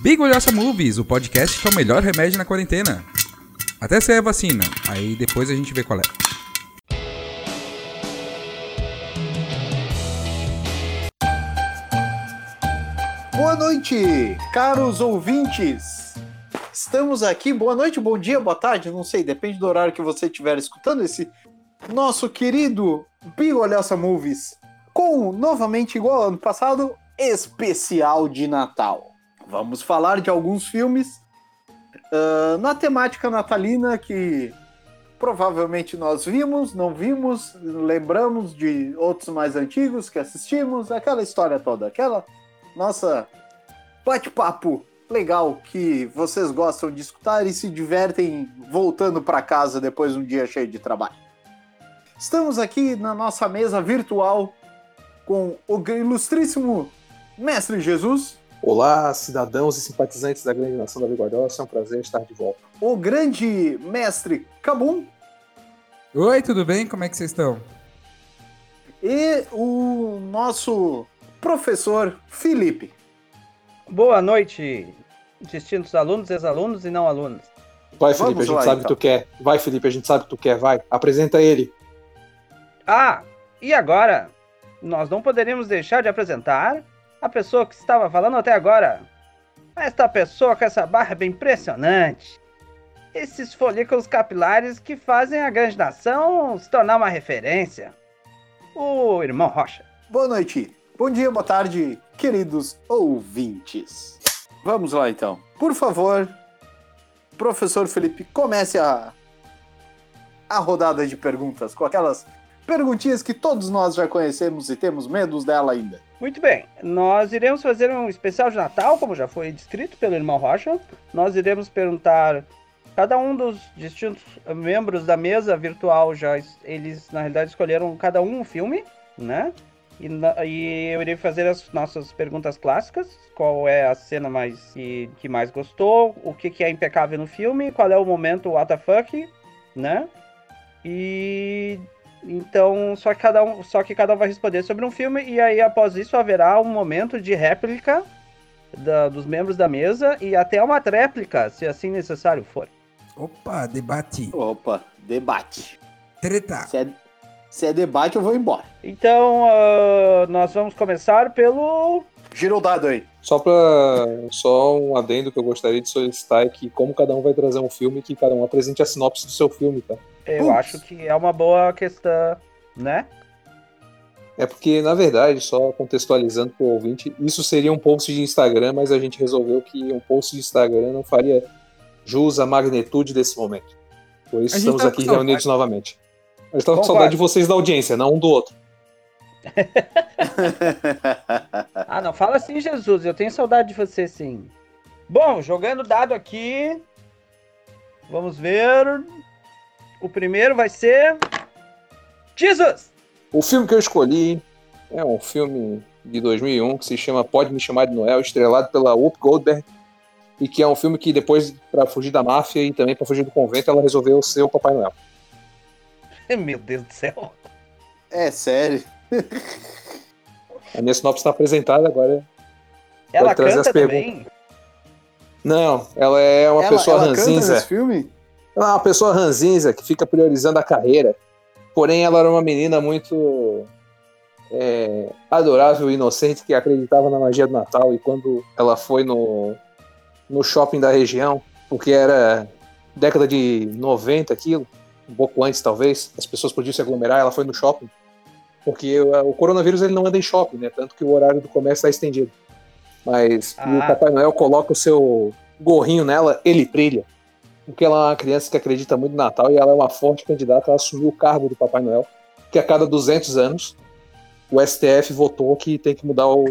Big Olhaça Movies, o podcast que é o melhor remédio na quarentena. Até sair a vacina, aí depois a gente vê qual é. Boa noite, caros ouvintes. Estamos aqui, boa noite, bom dia, boa tarde, não sei, depende do horário que você estiver escutando esse nosso querido Big Olhaça Movies, com, novamente, igual ao ano passado, especial de Natal. Vamos falar de alguns filmes uh, na temática natalina que provavelmente nós vimos, não vimos, lembramos de outros mais antigos que assistimos, aquela história toda, aquela nossa bate-papo legal que vocês gostam de escutar e se divertem voltando para casa depois de um dia cheio de trabalho. Estamos aqui na nossa mesa virtual com o ilustríssimo Mestre Jesus. Olá, cidadãos e simpatizantes da grande nação da Biguardosa, é um prazer estar de volta. O grande mestre Cabum. Oi, tudo bem? Como é que vocês estão? E o nosso professor Felipe. Boa noite, distintos alunos, ex-alunos e não alunos. Vai, Felipe, Vamos a gente lá, sabe então. que tu quer. Vai, Felipe, a gente sabe que tu quer. Vai, apresenta ele. Ah, e agora? Nós não poderíamos deixar de apresentar a pessoa que estava falando até agora. Esta pessoa com essa barba impressionante. Esses folículos capilares que fazem a grande nação se tornar uma referência. O irmão Rocha. Boa noite. Bom dia, boa tarde, queridos ouvintes. Vamos lá então. Por favor, professor Felipe, comece a, a rodada de perguntas com aquelas perguntinhas que todos nós já conhecemos e temos medos dela ainda. Muito bem, nós iremos fazer um especial de Natal, como já foi descrito pelo irmão Rocha. Nós iremos perguntar cada um dos distintos membros da mesa virtual já eles na realidade escolheram cada um um filme, né? E, e, eu irei fazer as nossas perguntas clássicas. Qual é a cena mais que, que mais gostou? O que, que é impecável no filme? Qual é o momento WTF, né? E então, só que cada um, só que cada um vai responder sobre um filme e aí após isso haverá um momento de réplica da, dos membros da mesa e até uma tréplica, se assim necessário for. Opa, debate. Opa, debate. Treta. Se é, se é debate, eu vou embora. Então, uh, nós vamos começar pelo. Gira o dado aí. Só para só um adendo que eu gostaria de solicitar é que como cada um vai trazer um filme, que cada um apresente a sinopse do seu filme, tá? Eu acho que é uma boa questão, né? É porque, na verdade, só contextualizando para o ouvinte, isso seria um post de Instagram, mas a gente resolveu que um post de Instagram não faria jus à magnitude desse momento. Por isso estamos tá aqui reunidos novamente. Eu estava com saudade de vocês da audiência, não um do outro. ah, não fala assim, Jesus. Eu tenho saudade de você, sim. Bom, jogando dado aqui. Vamos ver. O primeiro vai ser. Jesus! O filme que eu escolhi é um filme de 2001 que se chama Pode Me Chamar de Noel, estrelado pela Whoop Goldberg. E que é um filme que depois, para fugir da máfia e também para fugir do convento, ela resolveu ser o Papai Noel. Meu Deus do céu. É sério. A minha sinopse está apresentada agora. Ela canta as também? Não, ela é uma ela, pessoa ela ranzinza. Canta filme? Ela é uma pessoa ranzinza que fica priorizando a carreira. Porém, ela era uma menina muito é, adorável e inocente que acreditava na magia do Natal. E quando ela foi no, no shopping da região, porque era década de 90 aquilo, um pouco antes talvez, as pessoas podiam se aglomerar, ela foi no shopping, porque o, coronavírus ele não anda em shopping, né? Tanto que o horário do comércio está estendido. Mas ah. o Papai Noel coloca o seu gorrinho nela, ele brilha. Porque ela é uma criança que acredita muito no Natal e ela é uma forte candidata a assumir o cargo do Papai Noel, que a cada 200 anos o STF votou que tem que mudar o,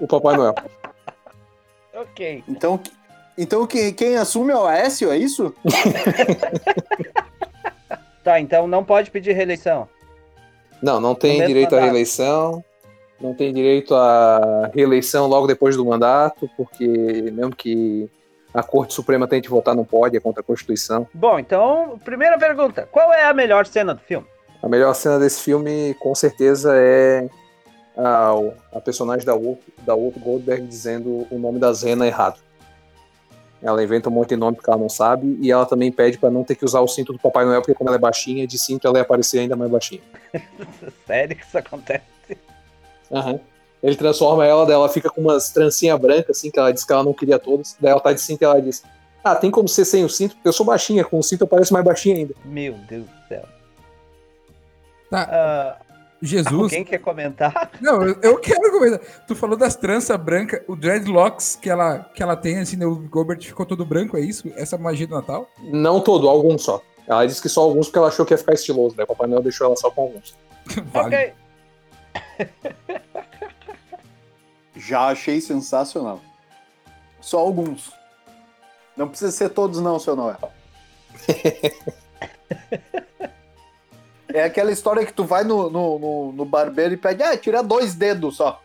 o Papai Noel. ok. Então, então quem, quem assume é o Aécio, é isso? Tá, então não pode pedir reeleição. Não, não tem direito mandato. à reeleição. Não tem direito à reeleição logo depois do mandato, porque mesmo que a Corte Suprema tente votar, não pode, é contra a Constituição. Bom, então, primeira pergunta: qual é a melhor cena do filme? A melhor cena desse filme, com certeza, é a, a personagem da Wolf, da Wolf Goldberg dizendo o nome da Zena errado. Ela inventa um monte de nome porque ela não sabe. E ela também pede pra não ter que usar o cinto do Papai Noel, porque como ela é baixinha, de cinto ela ia aparecer ainda mais baixinha. Sério que isso acontece? Aham. Ele transforma ela, daí ela fica com umas trancinhas brancas, assim, que ela diz que ela não queria todas. Daí ela tá de cinto e ela diz: Ah, tem como ser sem o cinto? Porque eu sou baixinha, com o cinto eu pareço mais baixinha ainda. Meu Deus do céu. Tá, Ah, Jesus. alguém quer comentar? Não, eu, eu quero comentar. Tu falou das tranças brancas, o dreadlocks que ela, que ela tem, assim, né, o Gilbert ficou todo branco, é isso? Essa magia do Natal? Não todo, alguns só. Ela disse que só alguns porque ela achou que ia ficar estiloso. Daí o Papai Noel deixou ela só com alguns. Vale. Ok. Já achei sensacional. Só alguns. Não precisa ser todos, não, seu Noel. é aquela história que tu vai no, no, no- no barbeiro e pede, ah, tira dois dedos só.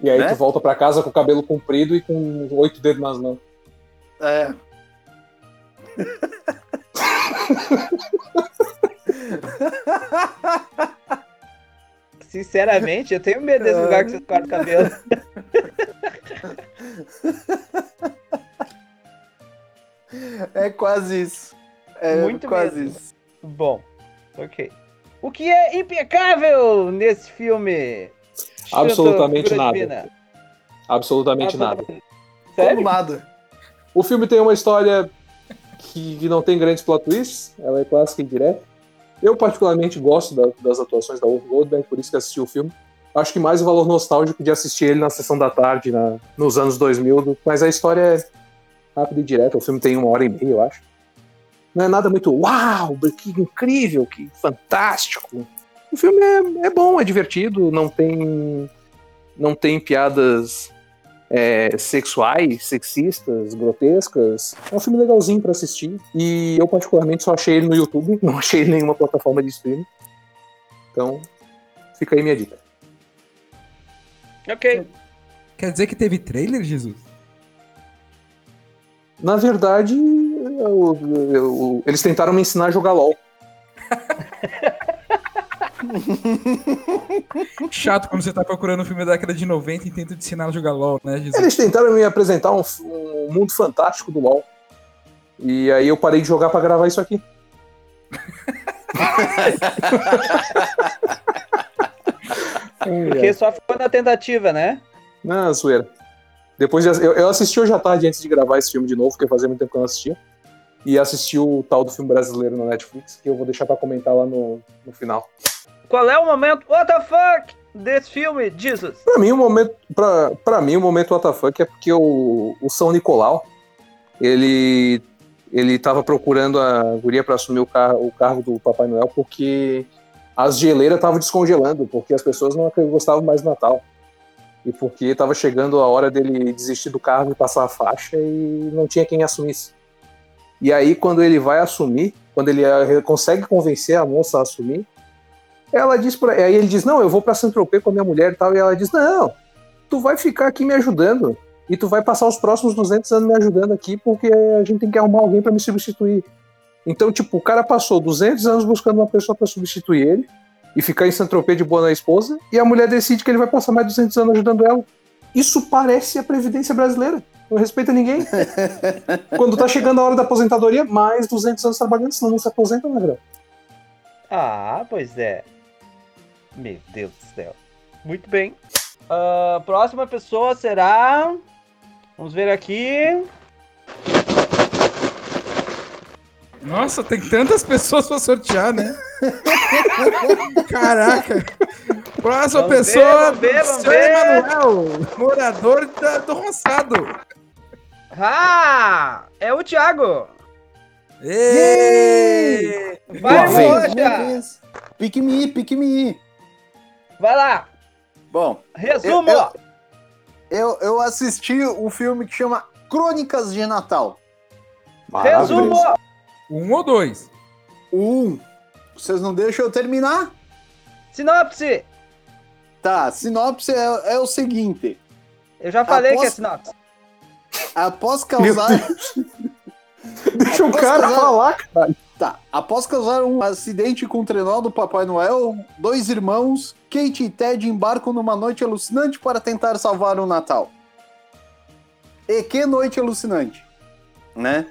E aí Né? tu volta pra casa com o cabelo comprido e com oito dedos nas mãos. É. Sinceramente, eu tenho medo desse lugar que vocês cortam o cabelo. É quase isso. É Muito quase mesmo. isso. Bom, ok. O que é impecável nesse filme? Absolutamente nada. Divina. Absolutamente nada. Como Sério? nada. O filme tem uma história que, não tem grandes plot twists, ela é clássica e direta. Eu particularmente gosto da- das atuações da Whoopi Goldberg, por isso que assisti o filme. Acho que mais o valor nostálgico de assistir ele na sessão da tarde, na- nos anos 2000, do- mas a história é rápida e direta. O filme tem uma hora e meia, eu acho. Não é nada muito uau, que incrível, que fantástico. O filme é, é bom, é divertido, não tem não tem piadas é, sexuais, sexistas, grotescas. É um filme legalzinho pra assistir. E eu, particularmente, só achei ele no YouTube, não achei ele em nenhuma plataforma de streaming. Então, fica aí minha dica. Ok. Quer dizer que teve trailer, Jesus? Na verdade, eu- eu- eles tentaram me ensinar a jogar LOL. Chato quando você tá procurando um filme da década de 90 e tenta te ensinar a jogar LOL, né, Jesus? Eles tentaram me apresentar um, um mundo fantástico do LOL. E aí eu parei de jogar pra gravar isso aqui. Porque só ficou na tentativa, né? Na zoeira. Depois de, eu, eu assisti hoje à tarde antes de gravar esse filme de novo, porque fazia muito tempo que eu não assistia. E assisti o tal do filme brasileiro na Netflix, que eu vou deixar pra comentar lá no, no final. Qual é o momento what the fuck desse filme, Jesus? Pra mim, o momento. Pra, pra mim, o momento WTF é porque o, o São Nicolau ele. Ele tava procurando a guria pra assumir o, car o cargo do Papai Noel porque as geleiras estavam descongelando, porque as pessoas não gostavam mais do Natal. E porque tava chegando a hora dele desistir do cargo e passar a faixa e não tinha quem assumisse. E aí, quando ele vai assumir, quando ele eh, consegue convencer a moça a assumir, ela diz pra. Aí ele diz: Não, eu vou pra Saint-Tropez com a minha mulher e tal. E ela diz: Não, tu vai ficar aqui me ajudando. E tu vai passar os próximos 200 anos me ajudando aqui, porque a gente tem que arrumar alguém pra me substituir. Então, tipo, o cara passou 200 anos buscando uma pessoa pra substituir ele e ficar em Saint-Tropez de boa na esposa, e a mulher decide que ele vai passar mais 200 anos ajudando ela. Isso parece a Previdência brasileira. Não respeita ninguém. Quando tá chegando a hora da aposentadoria, mais 200 anos trabalhando, senão não se aposenta, Magrão. Ah, pois é. Meu Deus do céu. Muito bem. Ah, próxima pessoa será. Vamos ver aqui. Nossa, tem tantas pessoas pra sortear, né? Caraca! Próxima Vamos ver, pessoa, vamos ver, vamos ver. Emanuel, morador da- do roçado. Ah! É o Thiago! Vai. Mocha! Pique me, pique me. Vai lá! Bom, Resumo! Eu- eu, eu assisti um filme que chama Crônicas de Natal. Resumo! Um ou dois? Um. Vocês não deixam eu terminar? Sinopse! Tá, sinopse é, é o seguinte. Eu já falei Após- que é sinopse. Após causar... Deixa o Posso cara fazer? falar, cara. Tá, após causar um acidente com o trenó do Papai Noel, dois irmãos, Kate e Ted, embarcam numa noite alucinante para tentar salvar o Natal. E que noite alucinante, né?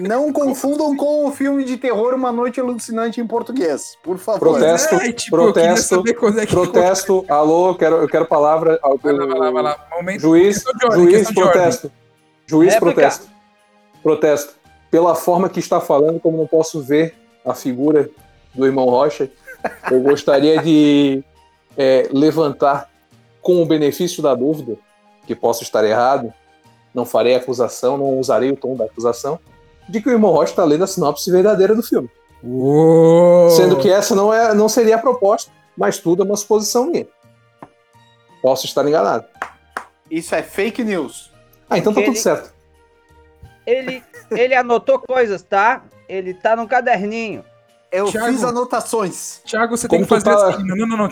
Não confundam com o filme de terror Uma Noite Alucinante em português, por favor. Protesto, É, tipo, protesto, saber quando é que- protesto. Alô, eu quero, eu quero palavra. ao- Vai lá, vai lá, vai lá. Momento, Juiz, ordem, juiz, protesto. Juiz, Réplica. protesto. Protesto. Pela forma que está falando, como não posso ver a figura do irmão Rocha, eu gostaria de é, levantar com o benefício da dúvida, que posso estar errado, não farei acusação, não usarei o tom da acusação, de que o irmão Rocha está lendo a sinopse verdadeira do filme. Uou. Sendo que essa não, é, não seria a proposta, mas tudo é uma suposição minha. Posso estar enganado. Isso é fake news. Ah, então tá Ele- tudo certo. Ele, ele anotou coisas, tá? Ele tá num caderninho. Eu Thiago. fiz anotações. Thiago, você Como tem que fazer tá- assim. Não, não, não,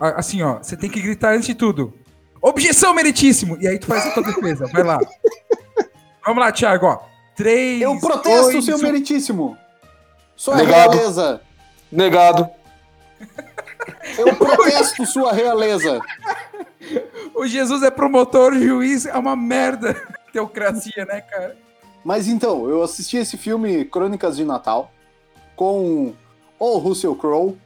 a- Assim, ó. Você tem que gritar antes de tudo. Objeção, meritíssimo! E aí tu faz a tua defesa. Vai lá. Vamos lá, Thiago, ó. Três. Eu protesto, dois, seu meritíssimo. Sua Negado. realeza. Negado. Eu protesto, sua realeza. O Jesus é promotor, juiz é uma merda. Teocracia, né, cara? Mas então, eu assisti esse filme Crônicas de Natal com o Russell Crowe.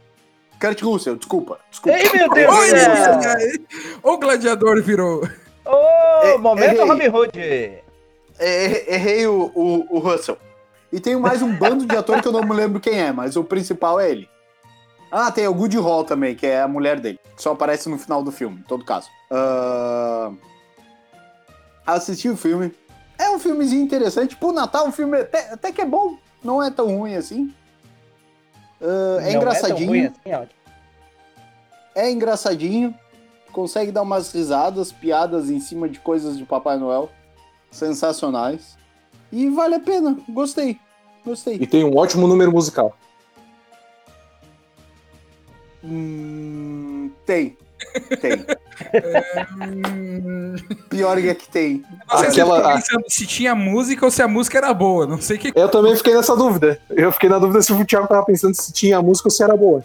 Kurt Russell, desculpa. desculpa. Ei, meu Deus Oi, céu! O gladiador virou. Ô, É, momento errei. Robin Hood. É, errei o, o, o Russell. E tem mais um bando de ator que eu não me lembro quem é, mas o principal é ele. Ah, tem o Goody Hall também, que é a mulher dele. Que só aparece no final do filme, em todo caso. Ah, assisti o filme. É um filmezinho interessante. Pro Natal, um filme até, até que é bom. Não é tão ruim assim. Ah, é Não engraçadinho. tão ruim assim, ó. É engraçadinho. Consegue dar umas risadas, piadas em cima de coisas de Papai Noel. Sensacionais. E vale a pena. Gostei. Gostei. E tem um ótimo número musical. Hum, tem. Tem. Hum, Pior é que tem. não sei se eu Aquela- pensando se tinha música ou se a música era boa. Não sei o que. Eu também fiquei nessa dúvida. Eu fiquei na dúvida se o Thiago tava pensando se tinha a música ou se era boa.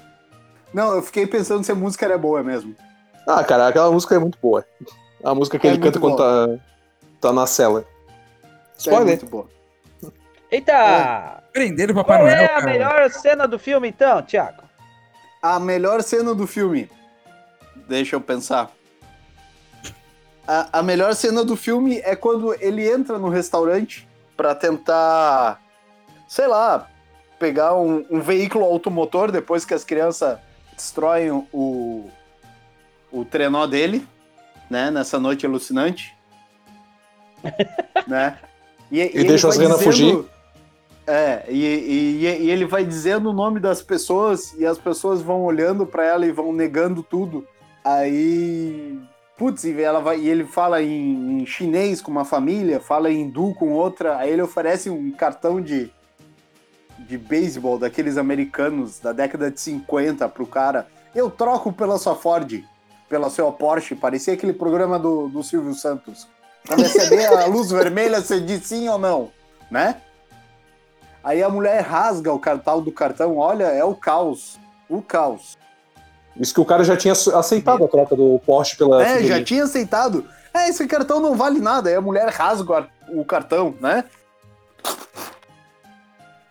Não, eu fiquei pensando se a música era boa mesmo. Ah, cara, aquela música é muito boa. A música que É ele canta quando tá, tá na cela. É Spoiler. muito boa. Eita! Prender o Papai Qual Noel, é a cara. melhor cena do filme, então, Thiago? A melhor cena do filme. Deixa eu pensar. A, a melhor cena do filme é quando ele entra no restaurante pra tentar, sei lá, pegar um, um veículo automotor depois que as crianças destroem o, o trenó dele, né? Nessa noite alucinante. né? E, E deixa as renas fugir. É, e, e- e ele vai dizendo o nome das pessoas e as pessoas vão olhando pra ela e vão negando tudo. Aí, putz, e ela vai e ele fala em, em chinês com uma família, fala em hindu com outra. Aí ele oferece um cartão de de beisebol daqueles americanos da década de 50 pro cara. Eu troco pela sua Ford, pela sua Porsche. Parecia aquele programa do, do Silvio Santos. Quando receber a luz vermelha, você diz sim ou não, né? Aí a mulher rasga o cartão do cartão, olha, é o caos. O caos. Isso que o cara já tinha aceitado a troca do Porsche pela. É, já tinha aceitado. É, esse cartão não vale nada. Aí a mulher rasga o cartão, né?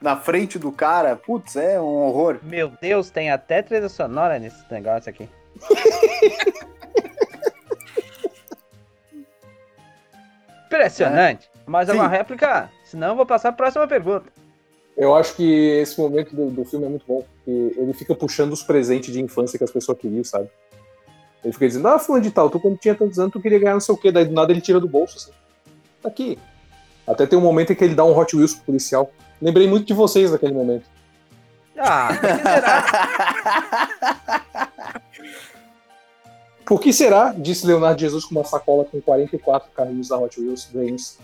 Na frente do cara. Putz, é um horror. Meu Deus, tem até trilha sonora nesse negócio aqui. Impressionante. Mas é Sim. uma réplica? Senão eu vou passar a próxima pergunta. Eu acho que esse momento do, do filme é muito bom, porque ele fica puxando os presentes de infância que as pessoas queriam, sabe? Ele fica dizendo, ah, fulano de tal, tu quando tinha tantos anos, tu queria ganhar não sei o quê, daí do nada ele tira do bolso, assim. Tá aqui. Até tem um momento em que ele dá um Hot Wheels pro policial. Lembrei muito de vocês naquele momento. Ah, que será? Por que será? Disse Leonardo Jesus com uma sacola com 44 carrinhos da Hot Wheels Games.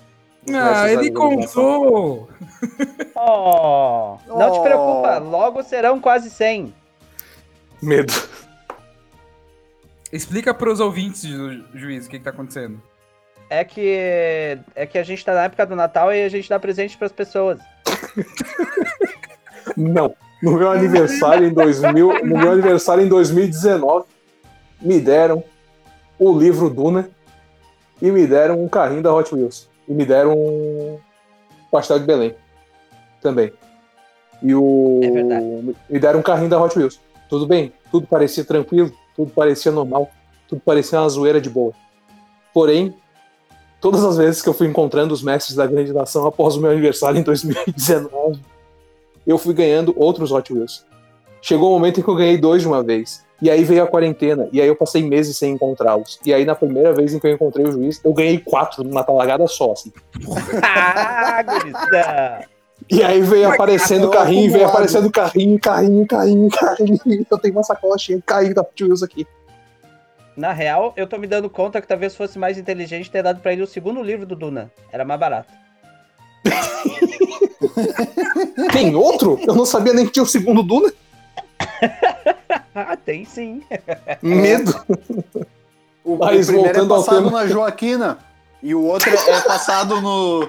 Ah, ele comprou. Oh, não te Oh. preocupa, logo serão quase 100. Medo. Explica pros ouvintes, ju- juiz, o que, que tá acontecendo. É que é que a gente tá na época do Natal e a gente dá presente pras pessoas. Não. No meu aniversário em 2000, no meu aniversário em 2019, me deram o livro Duna e me deram um carrinho da Hot Wheels. E me deram um pastel de Belém também. E o. É verdade. Me deram um carrinho da Hot Wheels. Tudo bem, tudo parecia tranquilo, tudo parecia normal, tudo parecia uma zoeira de boa. Porém, todas as vezes que eu fui encontrando os mestres da grande nação após o meu aniversário em 2019, eu fui ganhando outros Hot Wheels. Chegou o um momento em que eu ganhei dois de uma vez. E aí veio a quarentena, e aí eu passei meses sem encontrá-los. E aí, na primeira vez em que eu encontrei o juiz, eu ganhei quatro numa talagada só, assim. ah! E aí veio aparecendo cara, carrinho, veio aparecendo carrinho, carrinho, carrinho, carrinho. Eu tenho uma sacola cheia de carrinho da Wheels aqui. Na real, eu tô me dando conta que talvez fosse mais inteligente ter dado pra ele o segundo livro do Duna. Era mais barato. Tem outro? Eu não sabia nem que tinha o segundo Duna. Ah, tem sim. Medo. O, Mas o primeiro é voltando ao passado na Joaquina. E o outro é passado no.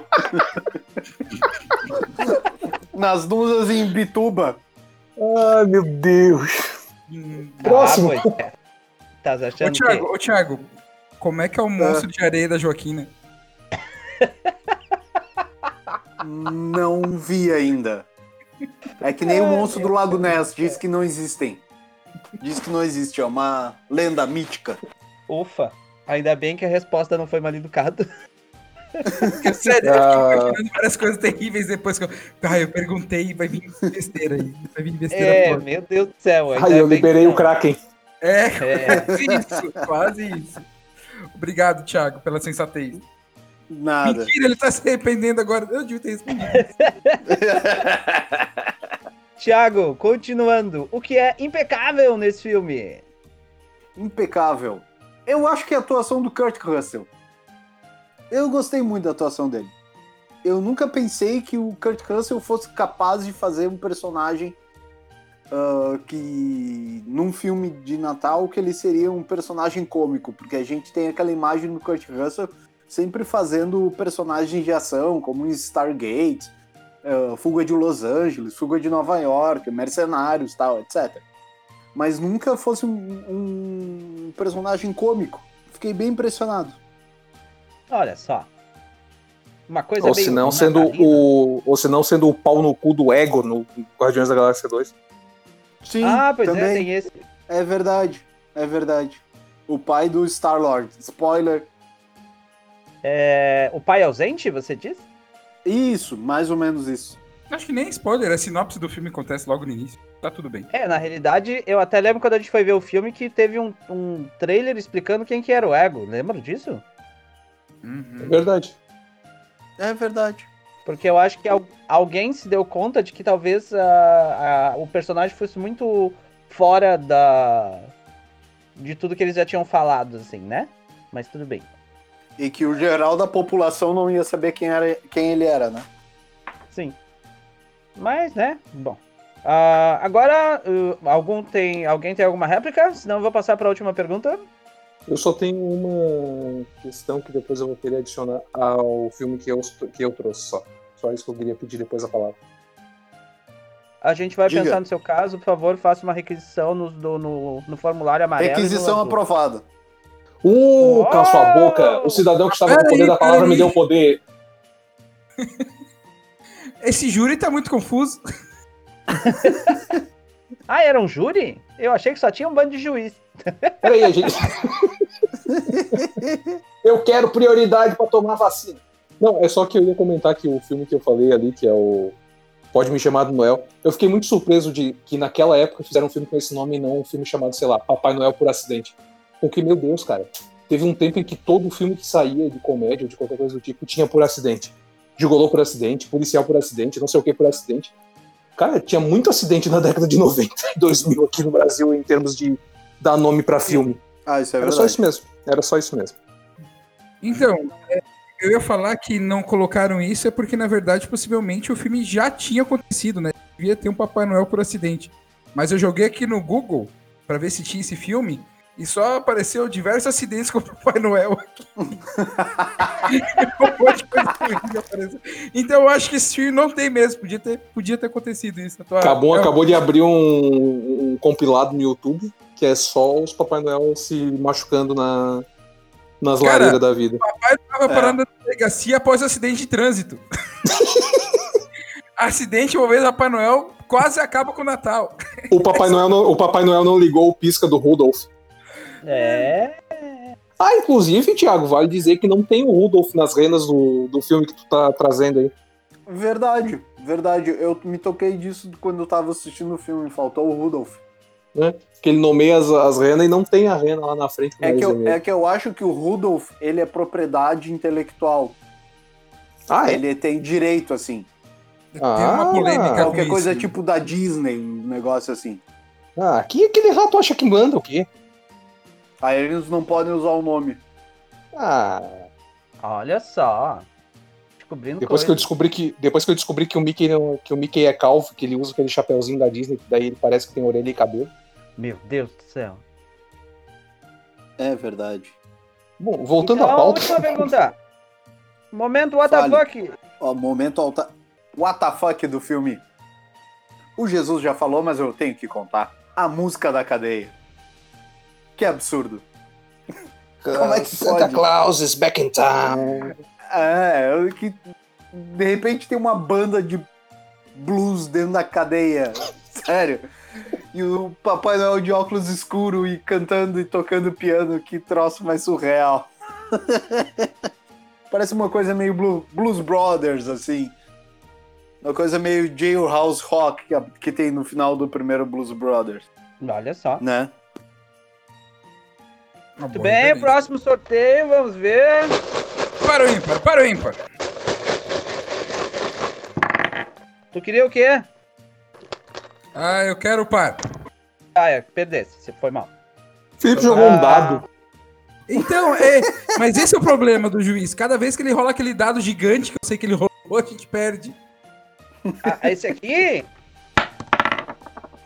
Nas dunas em Bituba. Ai, meu Deus. Hum. Próximo. Ah, é. Tá Ô, achando Thiago, que... ô, Thiago, como é que é o monstro de areia da Joaquina? Não vi ainda. É que nem o monstro do Lago Ness, diz que não existem. Diz que não existe, é uma lenda mítica. Ufa. Ainda bem que a resposta não foi mal educada. Porque, sério, eu Ah. fiquei imaginando várias coisas terríveis depois que eu. Ah, eu perguntei e vai vir besteira aí. Vai vir besteira É, toda. meu Deus do céu. Ai, eu liberei que o. Kraken. É, É. quase isso, quase isso. Obrigado, Thiago, pela sensatez. Nada. Mentira, ele tá se arrependendo agora. Eu devia ter respondido. Tiago, continuando. O que é impecável nesse filme? Impecável. Eu acho que é a atuação do Kurt Russell. Eu gostei muito da atuação dele. Eu nunca pensei que o Kurt Russell fosse capaz de fazer um personagem ah, que num filme de Natal que ele seria um personagem cômico, porque a gente tem aquela imagem do Kurt Russell sempre fazendo personagens de ação, como em Stargate, ah, Fuga de Los Angeles, Fuga de Nova York, Mercenários, tal, etc. Mas nunca fosse um, um personagem cômico. Fiquei bem impressionado. Olha só. Uma coisa Ou meio se não sendo o. Ou se não sendo o pau no cu do ego no Guardiões da Galáxia 2. Sim, Ah, pois é, também. tem esse. É verdade, é verdade. O pai do Star-Lord. Spoiler. É, o pai ausente, você diz? Isso, mais ou menos isso. Acho que nem spoiler, a sinopse do filme acontece logo no início. Tá tudo bem. É, na realidade, eu até lembro quando a gente foi ver o filme que teve um, um trailer explicando quem que era o Ego. Lembra disso? É Uhum. verdade. É verdade. Porque eu acho que al- alguém se deu conta de que talvez a- a- o personagem fosse muito fora da de tudo que eles já tinham falado, assim, né? Mas tudo bem. E que o geral da população não ia saber quem, era, quem ele era, né? Sim. Mas, né? Bom. Ah, agora, uh, algum tem, alguém tem alguma réplica? Senão eu vou passar para a última pergunta. Eu só tenho uma questão que depois eu vou querer adicionar ao filme que eu, que eu trouxe só. Só isso que eu queria pedir depois a palavra. A gente vai Diga. pensar no seu caso. Por favor, faça uma requisição no, no, no formulário amarelo. Requisição azul. aprovada. Uh, cala sua Oh! boca! O cidadão que estava com o Peraí, poder da palavra me deu poder. Esse júri tá muito confuso. Ah, era um júri? Eu achei que só tinha um bando de juiz. Peraí, a gente. eu quero prioridade pra tomar vacina. Não, é só que eu ia comentar que o filme que eu falei ali, que é o Pode Me Chamar do Noel, eu fiquei muito surpreso de que naquela época fizeram um filme com esse nome e não um filme chamado, sei lá, Papai Noel por Acidente. Porque, meu Deus, cara, teve um tempo em que todo filme que saía de comédia ou de qualquer coisa do tipo tinha por acidente. Gigolô por acidente, policial por acidente, não sei o que por acidente. Cara, tinha muito acidente na década de 90 e 2000 aqui no Brasil em termos de dar nome pra filme. Ah, isso é Era verdade. só isso mesmo. Era só isso mesmo. Então, é, eu ia falar que não colocaram isso é porque, na verdade, possivelmente o filme já tinha acontecido, né? Devia ter um Papai Noel por acidente. Mas eu joguei aqui no Google pra ver se tinha esse filme e só apareceu diversos acidentes com o Papai Noel aqui. um monte de coisa horrível apareceu. Então eu acho que esse filme não tem mesmo. Podia ter, podia ter acontecido isso. Acabou, é, acabou de abrir um, um compilado no YouTube que é só os Papai Noel se machucando na, nas Cara, lareiras da vida. Papai tava É. parando na delegacia após acidente de trânsito. acidente envolvendo Papai Noel quase acaba com o Natal. O Papai Noel não, o Papai Noel não ligou o pisca do Rudolph. É. Ah, inclusive, Thiago, vale dizer que não tem o Rudolph nas renas do, do filme que tu tá trazendo aí. Verdade, verdade. Eu me toquei disso quando eu tava assistindo o filme. Faltou o Rudolph. Que ele nomeia as, as renas e não tem a rena lá na frente. É que, nariz eu, é que eu acho que o Rudolph, ele é propriedade intelectual. Ah, é? Ele tem direito, assim. Tem Ah. uma polêmica com Qualquer coisa isso. tipo da Disney, um negócio assim. Ah, aqui aquele rato acha que manda o quê? Aí eles não podem usar o nome. Ah, Olha só. Descobrindo depois que eu descobri que depois que eu descobri que o Mickey não- que o Mickey é calvo, que ele usa aquele chapeuzinho da Disney, que daí ele parece que tem orelha e cabelo. Meu Deus do céu. É verdade. Bom, voltando então, à pauta. última pergunta. Momento what the Fale. fuck. Ó, momento alta. What the fuck do filme. O Jesus já falou, mas eu tenho que contar. A música da cadeia. Que absurdo. Como é que Santa pode? Claus is back in town. É, eu- que de repente tem uma banda de blues dentro da cadeia. Sério. E o Papai Noel de óculos escuro e cantando e tocando piano, que troço mais surreal. Parece uma coisa meio Blu- Blues Brothers, assim. Uma coisa meio Jailhouse Rock que, que tem no final do primeiro Blues Brothers, Olha só. né? Uma Muito bem, próximo sorteio, vamos ver. Para o ímpar, para o ímpar. Tu queria o quê? Ah, eu quero o par. Ah, é, perdesse, você foi mal. Felipe jogou Ah. um dado. Então, é. Mas esse é o problema do juiz. Cada vez que ele rola aquele dado gigante, que eu sei que ele rolou, a gente perde. Ah, esse aqui?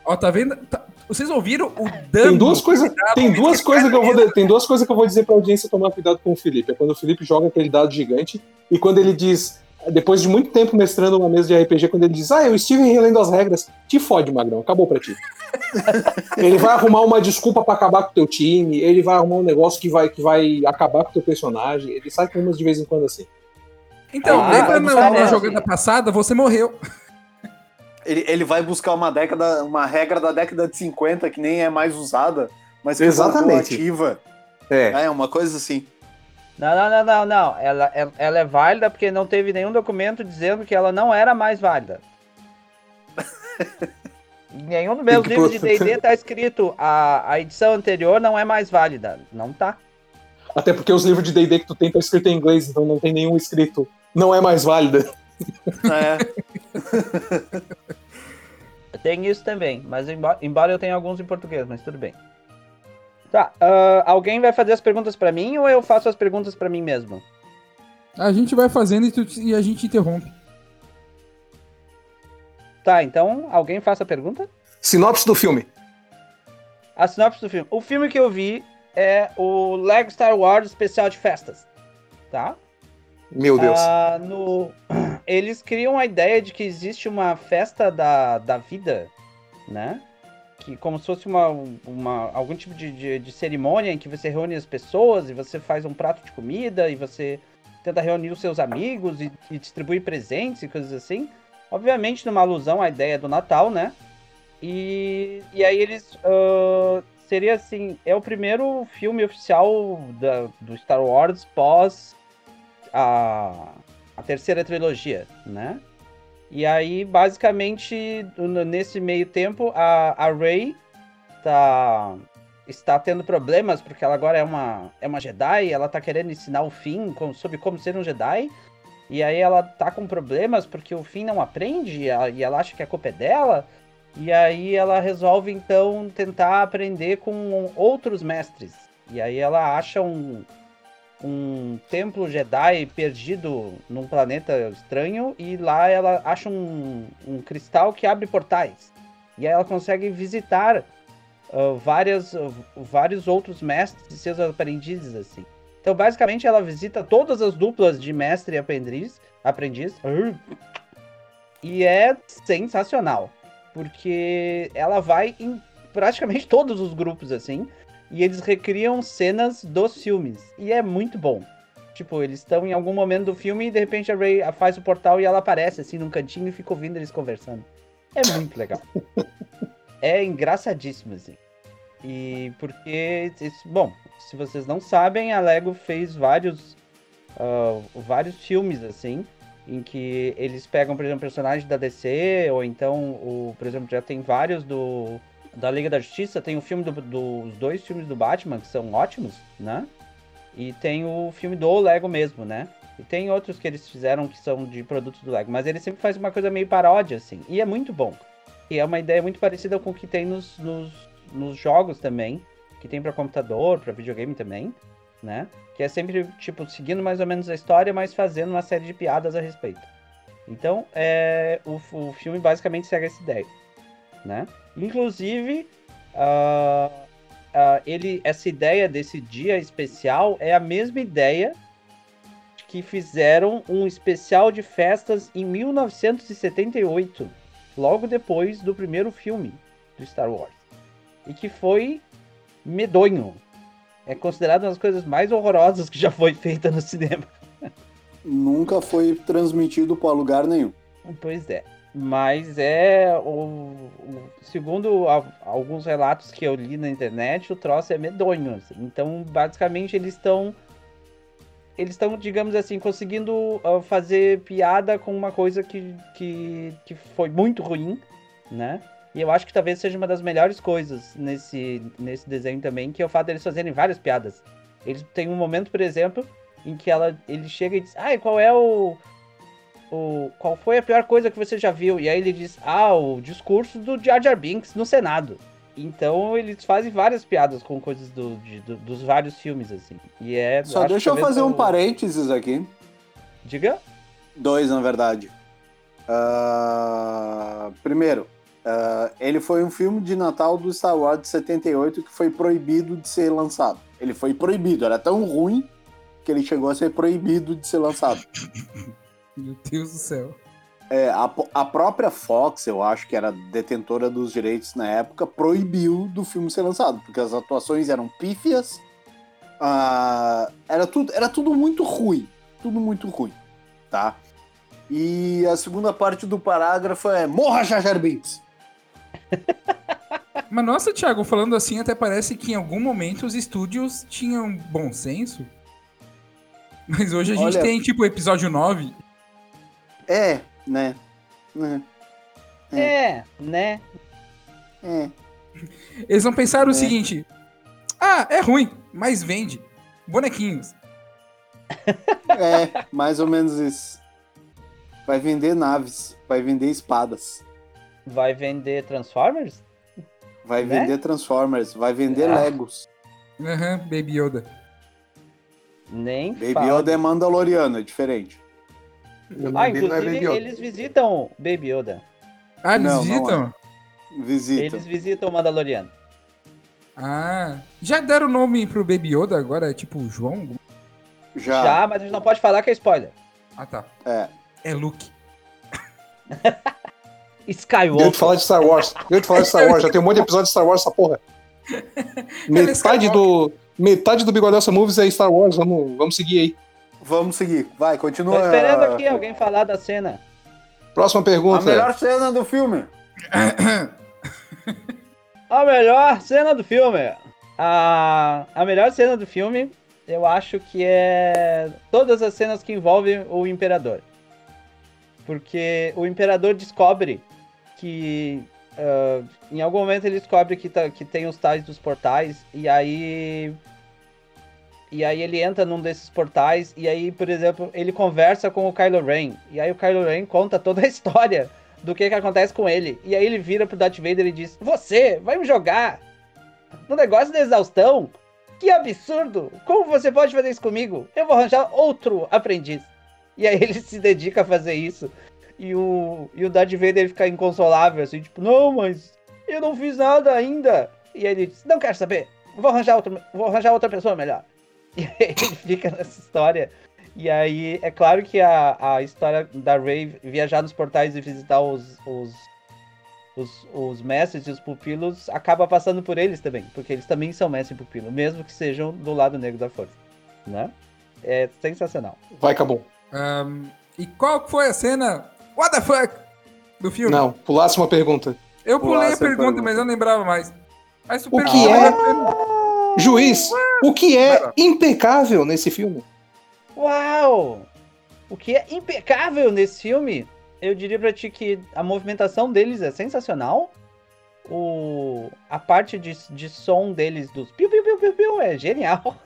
Ó, tá vendo? Tá- Vocês ouviram o dano? Tem duas coisas, tem duas coisas que eu vou, tem duas coisas que eu vou dizer pra audiência tomar cuidado com o Felipe. É quando o Felipe joga aquele dado gigante e quando ele diz, depois de muito tempo mestrando uma mesa de RPG, quando ele diz, ah, eu estive relendo as regras, te fode, Magrão, acabou pra ti. ele vai arrumar uma desculpa pra acabar com o teu time, ele vai arrumar um negócio que vai, que vai acabar com o teu personagem, ele sai com umas de vez em quando assim. Então, Ah, lembra na, jogada passada, você morreu. Ele, ele vai buscar uma década, uma regra da década de 50 que nem é mais usada, mas que Exatamente. voltou ativa. É. É, uma coisa assim. Não, não, não, não, não. Ela, ela, ela é válida porque não teve nenhum documento dizendo que ela não era mais válida. Em Nenhum dos meus livros de D&D tá escrito a, a edição anterior não é mais válida. Não tá. Até porque os livros de D&D que tu tem tá escrito em inglês, então não tem nenhum escrito. Não é mais válida. É. Tem isso também, mas embora, embora eu tenha alguns em português, mas tudo bem. Tá, ah, alguém vai fazer as perguntas pra mim ou eu faço as perguntas pra mim mesmo? A gente vai fazendo e, tu- e a gente interrompe. Tá, então alguém faça a pergunta? Sinopse do filme. A sinopse do filme. O filme que eu vi é o Lego Star Wars Especial de Festas, tá? Meu Deus. Ah, no... Eles criam a ideia de que existe uma festa da, da vida, né? Que como se fosse uma, uma, algum tipo de, de, de cerimônia em que você reúne as pessoas e você faz um prato de comida e você tenta reunir os seus amigos e, e distribuir presentes e coisas assim. Obviamente numa alusão à ideia do Natal, né? E, e aí eles... ah, seria assim, é o primeiro filme oficial da, do Star Wars pós a, a terceira trilogia, né? E aí, basicamente, nesse meio tempo, a, a Rey tá, está tendo problemas, porque ela agora é uma, é uma Jedi, ela tá querendo ensinar o Finn com- sobre como ser um Jedi, e aí ela tá com problemas porque o Finn não aprende, e ela, e ela acha que a culpa é dela, e aí ela resolve, então, tentar aprender com outros mestres. E aí ela acha um, um templo Jedi perdido num planeta estranho e lá ela acha um, um cristal que abre portais. E aí ela consegue visitar ah, várias, ah, vários outros mestres e seus aprendizes, assim. Então, basicamente, ela visita todas as duplas de mestre e aprendiz, aprendiz e é sensacional, porque ela vai em praticamente todos os grupos, assim, e eles recriam cenas dos filmes. E é muito bom. Tipo, eles estão em algum momento do filme e de repente a Ray faz o portal e ela aparece assim num cantinho e fica ouvindo eles conversando. É muito legal. é engraçadíssimo, assim. E porque, bom, se vocês não sabem, a Lego fez vários, uh, vários filmes, assim, em que eles pegam, por exemplo, personagens da DC, ou então, o, por exemplo, já tem vários do da Liga da Justiça, tem o filme dos do, dois filmes do Batman, que são ótimos, né? E tem o filme do Lego mesmo, né? E tem outros que eles fizeram que são de produtos do Lego, mas ele sempre faz uma coisa meio paródia, assim, e é muito bom. E é uma ideia muito parecida com o que tem nos, nos, nos jogos também, que tem para computador, para videogame também, né? Que é sempre, tipo, seguindo mais ou menos a história, mas fazendo uma série de piadas a respeito. Então, é, o, o filme basicamente segue essa ideia, né? Inclusive, uh, uh, ele, essa ideia desse dia especial é a mesma ideia que fizeram um especial de festas em 1978, logo depois do primeiro filme do Star Wars. E que foi medonho. É considerado uma das coisas mais horrorosas que já foi feita no cinema. Nunca foi transmitido para lugar nenhum. Pois é. Mas é. O, o, segundo a, alguns relatos que eu li na internet, o troço é medonho. Assim. Então, basicamente, eles estão. Eles estão, digamos assim, conseguindo uh, fazer piada com uma coisa que, que, que foi muito ruim, né? E eu acho que talvez seja uma das melhores coisas nesse, nesse desenho também, que é o fato deles fazerem várias piadas. Eles têm um momento, por exemplo, em que ela, ele chega e diz: Ai, qual é o, o, qual foi a pior coisa que você já viu? E aí ele diz, ah, o discurso do Jar Jar Binks no Senado. Então eles fazem várias piadas com coisas do, de, do dos vários filmes, assim. E é. Só deixa eu fazer um parênteses aqui. Diga? Dois, na verdade. Uh, primeiro, uh, ele foi um filme de Natal do Star Wars de 78 que foi proibido de ser lançado. Ele foi proibido, era tão ruim que ele chegou a ser proibido de ser lançado. Meu Deus do céu. É, a, a, própria Fox, eu acho que era detentora dos direitos na época, proibiu do filme ser lançado, porque as atuações eram pífias, uh, era, tudo, era tudo muito ruim. Tudo muito ruim, tá? E a segunda parte do parágrafo é Morra Jar Jar Binks! Mas nossa, Thiago, falando assim, até parece que em algum momento os estúdios tinham bom senso. Mas hoje a gente Olha... tem, tipo, episódio 9 é, né? né? É, é né? É. Eles vão pensar o é. seguinte: ah, é ruim, mas vende. Bonequinhos. É, mais ou menos isso. Vai vender naves, vai vender espadas. Vai vender Transformers? Vai né? vender Transformers, vai vender ah. Legos. Aham, uhum, Baby Yoda. Nem Baby fala. Yoda é Mandaloriano, é diferente. Ah, é inclusive é eles visitam Baby Yoda. Ah, eles não, visitam? Não é. Visitam. Eles visitam o Mandaloriano. Ah, já deram o nome pro Baby Yoda agora? É tipo João? Já. Já, mas a gente não pode falar que é spoiler. Ah, tá. É. É Luke. Skywalker. Deu de falar de Star Wars. Deu de falar de Star Wars. Já tem um monte de episódio de Star Wars essa porra. metade do, metade do Bigodelsa Movies é Star Wars. Vamos, vamos seguir aí. Vamos seguir. Vai, continua. Tô esperando aqui alguém falar da cena. Próxima pergunta. A melhor cena do filme. a melhor cena do filme. A, a melhor cena do filme, eu acho que é todas as cenas que envolvem o Imperador. Porque o Imperador descobre que. Uh, em algum momento ele descobre que, tá, que tem os tais dos portais, e aí e aí ele entra num desses portais e aí, por exemplo, ele conversa com o Kylo Ren. E aí o Kylo Ren conta toda a história do que que acontece com ele. E aí ele vira pro Darth Vader e diz: "Você vai me jogar no negócio da exaustão? Que absurdo! Como você pode fazer isso comigo? Eu vou arranjar outro aprendiz." E aí ele se dedica a fazer isso. E o, e o Darth Vader fica inconsolável, assim, tipo, não, mas eu não fiz nada ainda. E aí ele diz, não quero saber, vou arranjar, outro, vou arranjar outra pessoa melhor. E aí ele fica nessa história. E aí, é claro que a, a história da Ray viajar nos portais e visitar os, os, os, os mestres e os pupilos acaba passando por eles também, porque eles também são mestre e pupilo, mesmo que sejam do lado negro da força, né? É sensacional. Vai, acabou. Ahn, e qual foi a cena, what the fuck, do filme? Não, pulasse uma pergunta. Eu pulei a Pulasse a pergunta, pergunta. mas eu não lembrava mais. Mas O que é? né? Juiz, o que é impecável nesse filme? Uau! O que é impecável nesse filme, eu diria pra ti que a movimentação deles é sensacional. O, a parte de, de som deles, dos piu, piu, piu, piu, piu, é genial.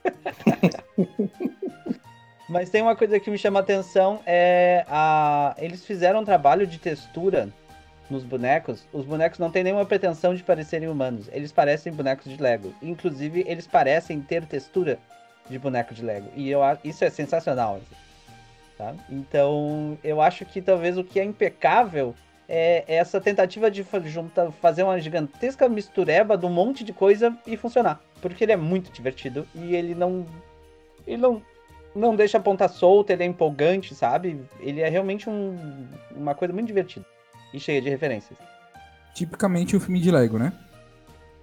Mas tem uma coisa que me chama a atenção, é a... Eles fizeram um trabalho de textura nos bonecos. Os bonecos não têm nenhuma pretensão de parecerem humanos. Eles parecem bonecos de Lego. Inclusive, eles parecem ter textura de boneco de Lego. E eu, isso é sensacional. assim, tá? Então, eu acho que talvez o que é impecável é essa tentativa de juntar, fazer uma gigantesca mistureba de um monte de coisa e funcionar. Porque ele é muito divertido e ele não. Ele não, não deixa a ponta solta, ele é empolgante, sabe? Ele é realmente um- uma coisa muito divertida e cheia de referências. Tipicamente um filme de Lego, né?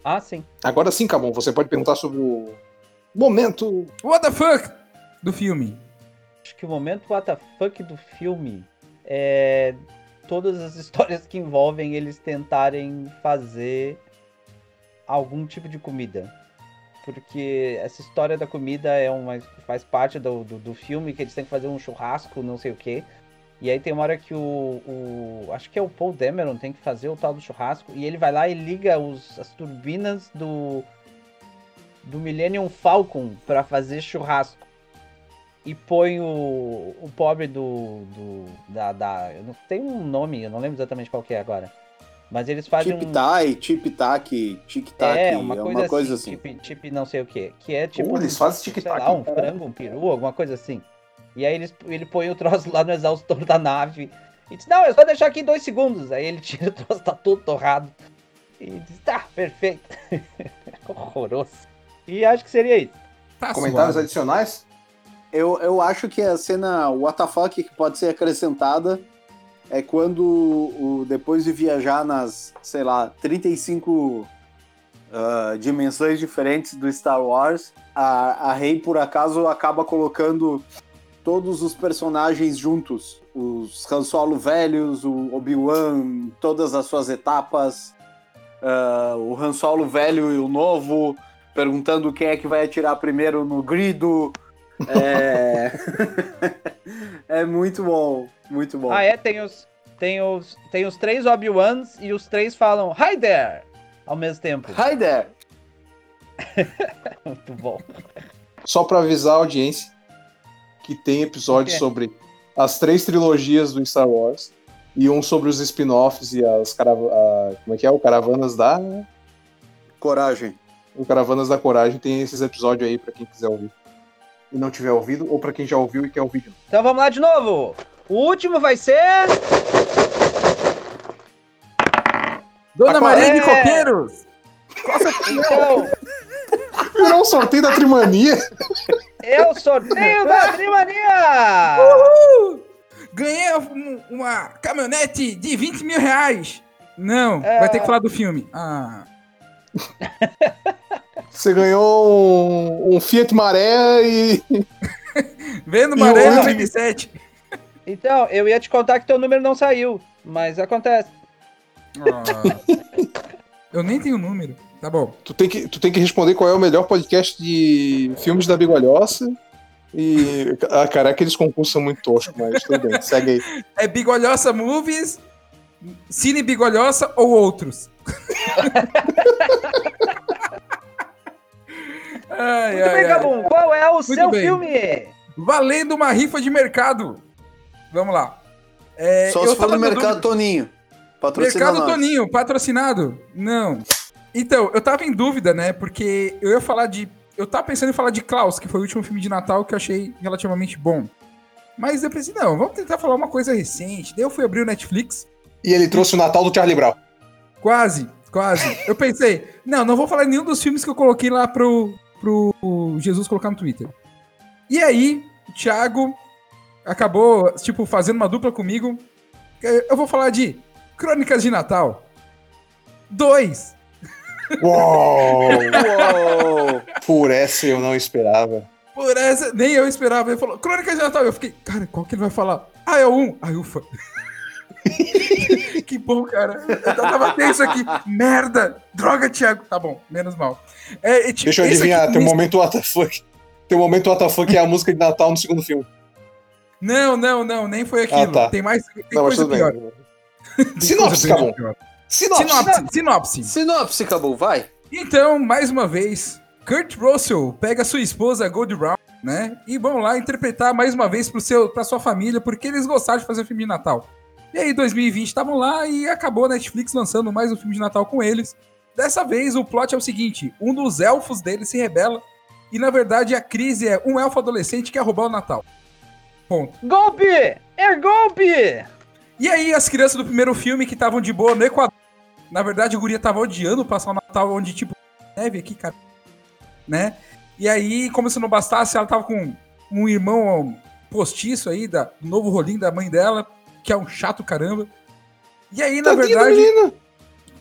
Ah, sim. Agora sim, Cabum, você pode perguntar sobre o momento. What the fuck do filme. Acho que o momento WTF do filme é todas as histórias que envolvem eles tentarem fazer algum tipo de comida. Porque essa história da comida é uma, faz parte do, do, do filme, que eles têm que fazer um churrasco, não sei o quê. E aí tem uma hora que o, o- Acho que é o Paul Dameron tem que fazer o tal do churrasco. E ele vai lá e liga os, as turbinas do. Do Millennium Falcon para fazer churrasco e põe o, o pobre do. do da, da. Eu não tem um nome, eu não lembro exatamente qual que é agora. Mas eles fazem um. Tip-tai, tip-tac, tic-tac. É, uma coisa, assim, assim. Tipo, tipo não sei o que. Que é tipo. Pô, eles fazem sei tic-tac, lá, um frango, um peru, alguma coisa assim. E aí eles, ele põe o troço lá no exaustor da nave. E diz, não, é só deixar aqui dois segundos. Aí ele tira o troço, tá todo torrado. E diz, tá, perfeito. Horroroso. E acho que seria isso. Tá Comentários suave. adicionais? Eu, eu acho que a cena WTF que pode ser acrescentada é quando, o, depois de viajar nas, sei lá, 35 ah, dimensões diferentes do Star Wars, a, a Rey, por acaso, acaba colocando todos os personagens juntos. Os Han Solo velhos, o Obi-Wan, todas as suas etapas, ah, o Han Solo velho e o novo, perguntando quem é que vai atirar primeiro no grido. É... é muito bom, muito bom. Ah, é? Tem os, tem os, tem os três Obi-Wans e os três falam Hi there! Ao mesmo tempo. Hi there! Muito bom. Só pra avisar a audiência que tem episódios quê? sobre as três trilogias do Star Wars e um sobre os spin-offs e as carava a- como é que é? O Caravanas da Coragem. o Caravanas da Coragem tem esses episódios aí pra quem quiser ouvir. E não tiver ouvido ou pra quem já ouviu e quer ouvir. Então vamos lá de novo. O último vai ser. Dona Agora- Maria de É. Coqueiros! Então, Virou um sorteio da Trimania. é o sorteio da Trimania! Ganhei um- uma caminhonete de 20 mil reais! Não, É. vai ter que falar do filme. Ah. Você ganhou um, um Fiat Maré e Vendo Maré o último- 97. Então, eu ia te contar que teu número não saiu, mas acontece. Ah. Eu nem tenho número. Tá bom. tu tem, que, tu tem que responder qual é o melhor podcast de filmes da Bigolhoça. E. Ah, cara, aqueles concursos são muito toscos, mas tudo bem, segue aí. É Bigolhoça Movies, Cine Bigolhoça ou outros? ai, Muito ai, bem, ai. Gabum, qual é o seu bem. filme? Valendo uma rifa de mercado. Vamos lá. É, Só eu se for no Mercado dúvida- Toninho. Patrocina Mercado nós. Toninho, patrocinado? Não. Então, eu tava em dúvida, né? Porque eu ia falar de. Eu tava pensando em falar de Klaus, que foi o último filme de Natal que eu achei relativamente bom. Mas eu pensei, não, vamos tentar falar uma coisa recente. Daí eu fui abrir o Netflix. E ele trouxe o Natal do Charlie Brown. Quase, quase. Eu pensei, não, não vou falar nenhum dos filmes que eu coloquei lá pro, pro Jesus colocar no Twitter. E aí, o Thiago acabou, tipo, fazendo uma dupla comigo. Eu vou falar de Crônicas de Natal. 2. Uou! Uou! Por essa eu não esperava. Por essa, nem eu esperava. Ele falou, Crônica de Natal. Eu fiquei, cara, qual que ele vai falar? Ah, é o 1. Aí, ufa. que bom, cara. Eu tava tenso aqui. Merda! Droga, Thiago. Tá bom, menos mal. É, Deixa eu adivinhar, aqui tem um nem- momento WTF. Tem um momento WTF que é a música de Natal no segundo filme. Não, não, não, nem foi aquilo. tá. Tem mais. Tem Não, coisa pior. Sinopse, bem Cabum. pior. Sinopse. Sinopse, sinopse. Sinopse, acabou, vai. Então, mais uma vez, Kurt Russell pega sua esposa Gold Brown, né? E vão lá interpretar mais uma vez pro seu, pra sua família, porque eles gostaram de fazer filme de Natal. E aí, 2020, estavam lá e acabou a Netflix lançando mais um filme de Natal com eles. Dessa vez, o plot é o seguinte: um dos elfos deles se rebela. E na verdade, a crise é um elfo adolescente que quer roubar o Natal. Ponto. Golpe! É golpe! E aí, as crianças do primeiro filme que estavam de boa no Equador. Na verdade, o Guria tava odiando passar o Natal onde, tipo, neve aqui, cara. Né? E aí, como se não bastasse, ela tava com um irmão postiço aí, da, do novo rolinho da mãe dela, que é um chato caramba. E aí, na Tadinho verdade. menino.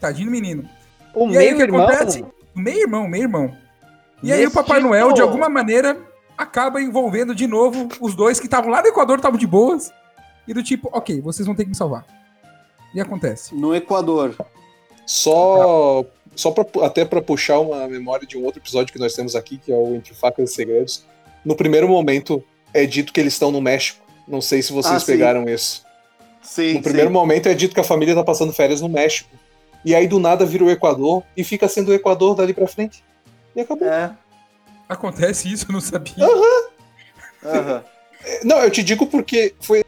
Tadinho menino. O E aí, o que meio-irmão. acontece? Meio irmão, meio irmão. E aí, o. Papai Noel, de alguma maneira, acaba envolvendo de novo os dois que estavam lá no Equador, estavam de boas. E do tipo, ok, vocês vão ter que me salvar. E acontece. No Equador. Só, só pra, até pra puxar uma memória de um outro episódio que nós temos aqui, que é o Entre Facas e Segredos. No primeiro momento, é dito que eles estão no México. Não sei se vocês Ah, sim. pegaram isso. Sim, No primeiro sim. momento é dito que a família tá passando férias no México. E aí do nada vira o Equador e fica sendo o Equador dali pra frente. E acabou. É. Acontece isso, eu não sabia. aham. Não, eu te digo porque foi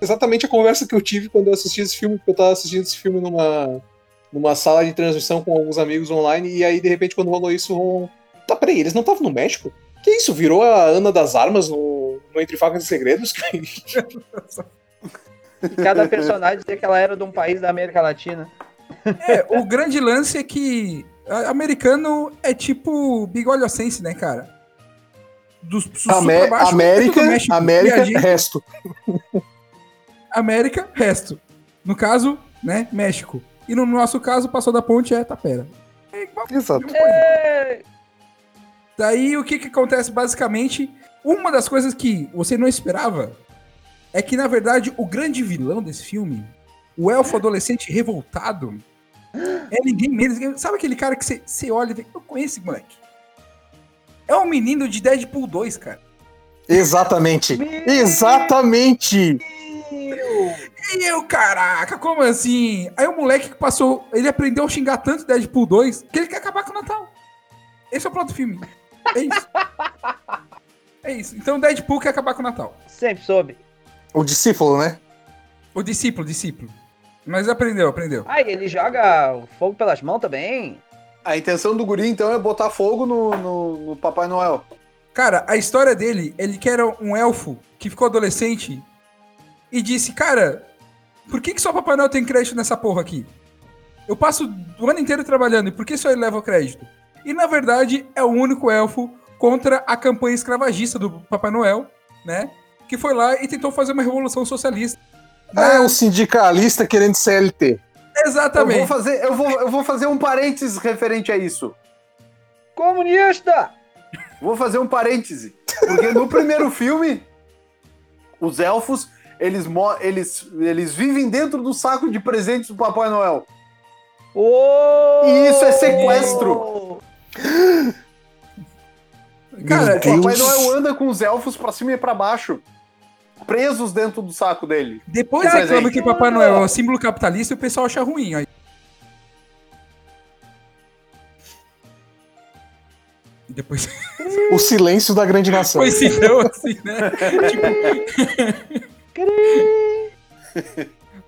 exatamente a conversa que eu tive quando eu assisti esse filme, porque eu tava assistindo esse filme numa, numa sala de transmissão com alguns amigos online, e aí, de repente, quando rolou isso, rolou... Tá, peraí, eles não estavam no México? Que isso? Virou a Ana das Armas no, no Entre Facas e Segredos? E cada personagem dizia que ela era de um país da América Latina. É, o grande lance é que americano é tipo bigolhocense, né, cara? Do sul Amé- é América, tudo México. América, E resto. América, resto. No caso, né, México. E no nosso caso, passou da ponte é Tapera. É igual, Exato. É... Daí o que, que acontece basicamente? Uma das coisas que você não esperava é que, na verdade, o grande vilão desse filme, o elfo adolescente revoltado, é ninguém menos. Sabe aquele cara que você- olha e vê, eu conheço esse moleque. É um menino de Deadpool 2, cara. Exatamente. Exatamente. Deus! E eu, caraca, como assim? Aí o moleque que passou, ele aprendeu a xingar tanto Deadpool 2 que ele quer acabar com o Natal. Esse é o plot do filme. É isso. É isso. Então Deadpool quer acabar com o Natal. Sempre soube. O discípulo, né? O discípulo, discípulo. Mas aprendeu, aprendeu. Ah, e ele joga fogo pelas mãos também. A intenção do guri, então, é botar fogo no, no, no Papai Noel. Cara, a história dele, ele que era um elfo que ficou adolescente e disse, cara, por que, que só Papai Noel tem crédito nessa porra aqui? Eu passo o ano inteiro trabalhando, e por que só ele leva o crédito? E na verdade é o único elfo contra a campanha escravagista do Papai Noel, né? Que foi lá e tentou fazer uma revolução socialista. É um sindicalista querendo CLT. Eu vou, Exatamente. fazer, eu, vou, eu vou fazer um parênteses referente a isso. Comunista! Vou fazer um parêntese. Porque no primeiro filme, os elfos, eles, mo- eles, eles vivem dentro do saco de presentes do Papai Noel. Oh! E isso é sequestro. Cara, O Papai. Noel anda com os elfos pra cima e pra baixo, presos dentro do saco dele. depois reclama que Papai Noel é o símbolo capitalista e o pessoal acha ruim. Aí. Depois. O silêncio da grande nação. Pois então, assim, né? Tipo,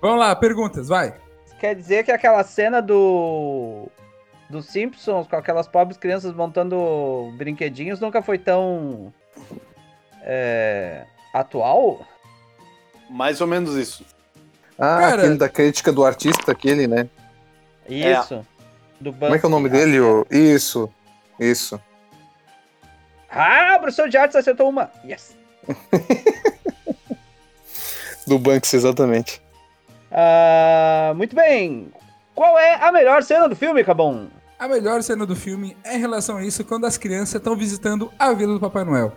Vamos lá, perguntas, vai. Quer dizer que aquela cena do. Dos Simpsons com aquelas pobres crianças montando brinquedinhos nunca foi tão. é, atual? Mais ou menos isso. Ah, Cara- aquele da crítica do artista, aquele, né? Isso. Do Como é que é o nome dele? ô? Isso. Isso. Ah, o professor de artes acertou uma. Yes! Do Banks, exatamente. Ah, muito bem. qual é a melhor cena do filme, Cabum? A melhor cena do filme é em relação a isso quando as crianças estão visitando a vila do Papai Noel.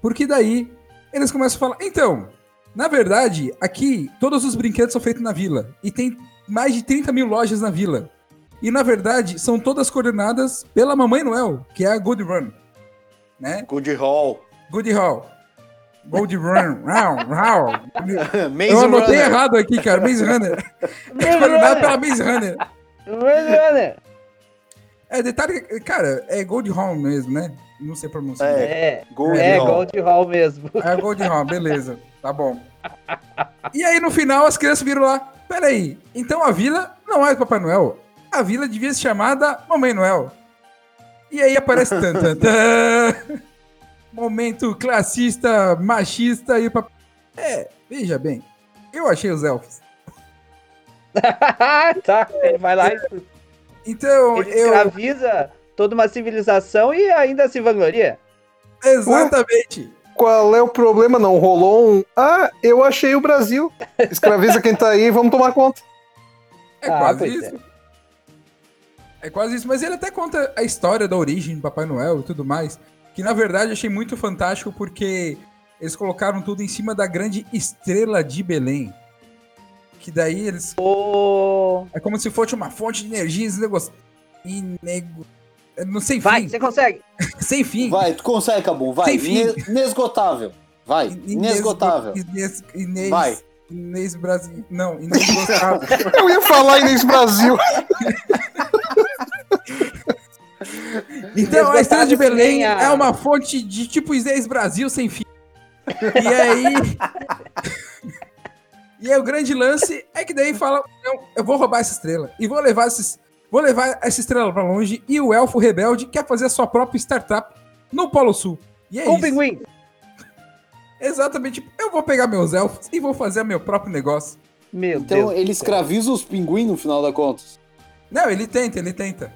Porque daí eles começam a falar: então, na verdade, aqui todos os brinquedos são feitos na vila. E tem mais de 30 mil lojas na vila. E na verdade, são todas coordenadas pela Mamãe Noel, que é a Good Run. Né? Good Hall. Good Hall. Gold Run. Rau. Maze Eu anotei Runner. errado aqui, cara. Maze Runner. Coordenado pela Maze Runner. Runner. É, detalhe, cara, é Gold Hall mesmo, né? Não sei pronunciar. É. É, Gold é Hall. Gold Hall mesmo. É Gold Hall, beleza. Tá bom. E aí, no final, as crianças viram lá. Peraí, então a vila não é do Papai Noel. A vila devia ser chamada Mamãe Noel. E aí aparece tan, tan, tan. Momento classista, machista e o papai. É, veja bem. Eu achei os elfos. tá, ele vai lá e Então, ele eu. escraviza toda uma civilização e ainda se vangloria. Exatamente. Qual é o problema? Não rolou um. Ah, eu achei o Brasil. Escraviza quem tá aí, vamos tomar conta. É Ah, quase isso. É. quase isso. Mas ele até conta a história da origem do Papai Noel e tudo mais. Que na verdade eu achei muito fantástico porque eles colocaram tudo em cima da grande estrela de Belém. Que daí eles. Ô, É como se fosse uma fonte de energia, esse negócio. Inego... é, Não sem Vai, fim. você consegue. Sem fim. Vai, tu consegue, Cabum. Vai. Sem fim. Ine- Inesgotável. Vai. Inesgotável. Inês, Inês, Vai. Inês Brasil. Não, inesgotável. Eu ia falar Inês Brasil. Então, a Estrela de Belém a- é uma fonte de tipo Inês Brasil sem fim. E aí. e aí, o grande lance é que daí fala: não, eu vou roubar essa estrela e vou levar esses. Vou levar essa estrela pra longe. E o elfo rebelde quer fazer a sua própria startup no Polo Sul. E é Com o isso. pinguim. Exatamente. Eu vou pegar meus elfos e vou fazer meu próprio negócio. Meu Então Deus. ele escraviza os pinguins no final da contas. Não, ele tenta, ele tenta.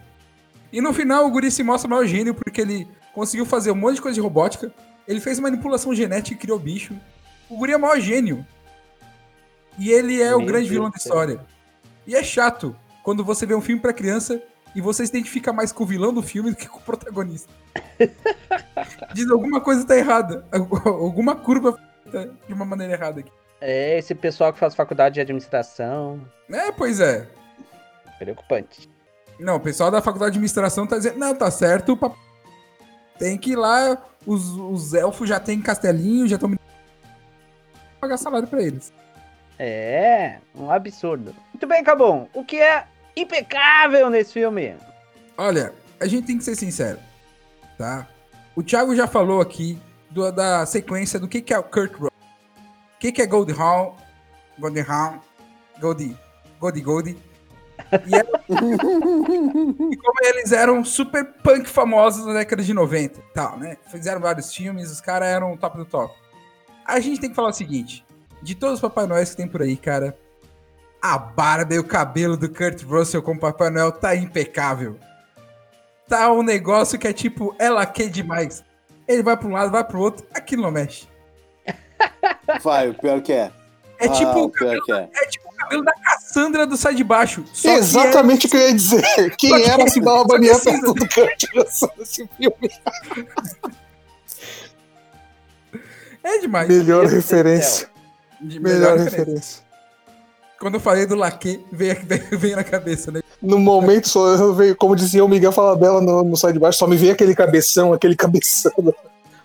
E no final o Guri se mostra o maior gênio porque ele conseguiu fazer um monte de coisa de robótica. Ele fez manipulação genética e criou bicho. O Guri é o maior gênio. E ele é o Meu grande Deus vilão do da história. E é chato quando você vê um filme pra criança e você se identifica mais com o vilão do filme do que com o protagonista. Diz alguma coisa tá errada. Alguma curva tá de uma maneira errada aqui. É, esse pessoal que faz faculdade de administração. É, pois é. Preocupante. Não, o pessoal da faculdade de administração tá dizendo, não, tá certo, pap- tem que ir lá, os, os elfos já tem castelinho, já estão pagar salário pra eles. É, um absurdo. Muito bem, Cabum. O que é impecável nesse filme? Olha, a gente tem que ser sincero, tá? O Thiago já falou aqui do- da sequência do que, que é o Kurt Russell, o que, que é Gold Hall, Gold Hall, Goldie, Goldie Goldie. E, e como eles eram super punk famosos na década de 90 e tal, né? Fizeram vários filmes, os caras eram o top do top. A gente tem que falar o seguinte: de todos os Papai Noéis que tem por aí, cara, a barba e o cabelo do Kurt Russell como Papai Noel tá impecável. Tá um negócio que é tipo, ela quer demais. Ele vai pra um lado, vai pro outro, aquilo não mexe. Vai, o pior que é. É Ah, tipo, o o cabelo, que é. é tipo o cabelo da Cassandra do Sai de Baixo. Só que é- Exatamente o que eu ia dizer. Quem que- era se dá uma só que bania assim, perto do Kurt nesse filme? É, demais. Melhor do referência. De- Melhor referência. referência. Quando eu falei do laque, veio, veio, veio na cabeça, né? No momento, só eu veio, como dizia o Miguel Falabella no, no site de baixo, só me veio aquele cabeção, aquele cabeção da,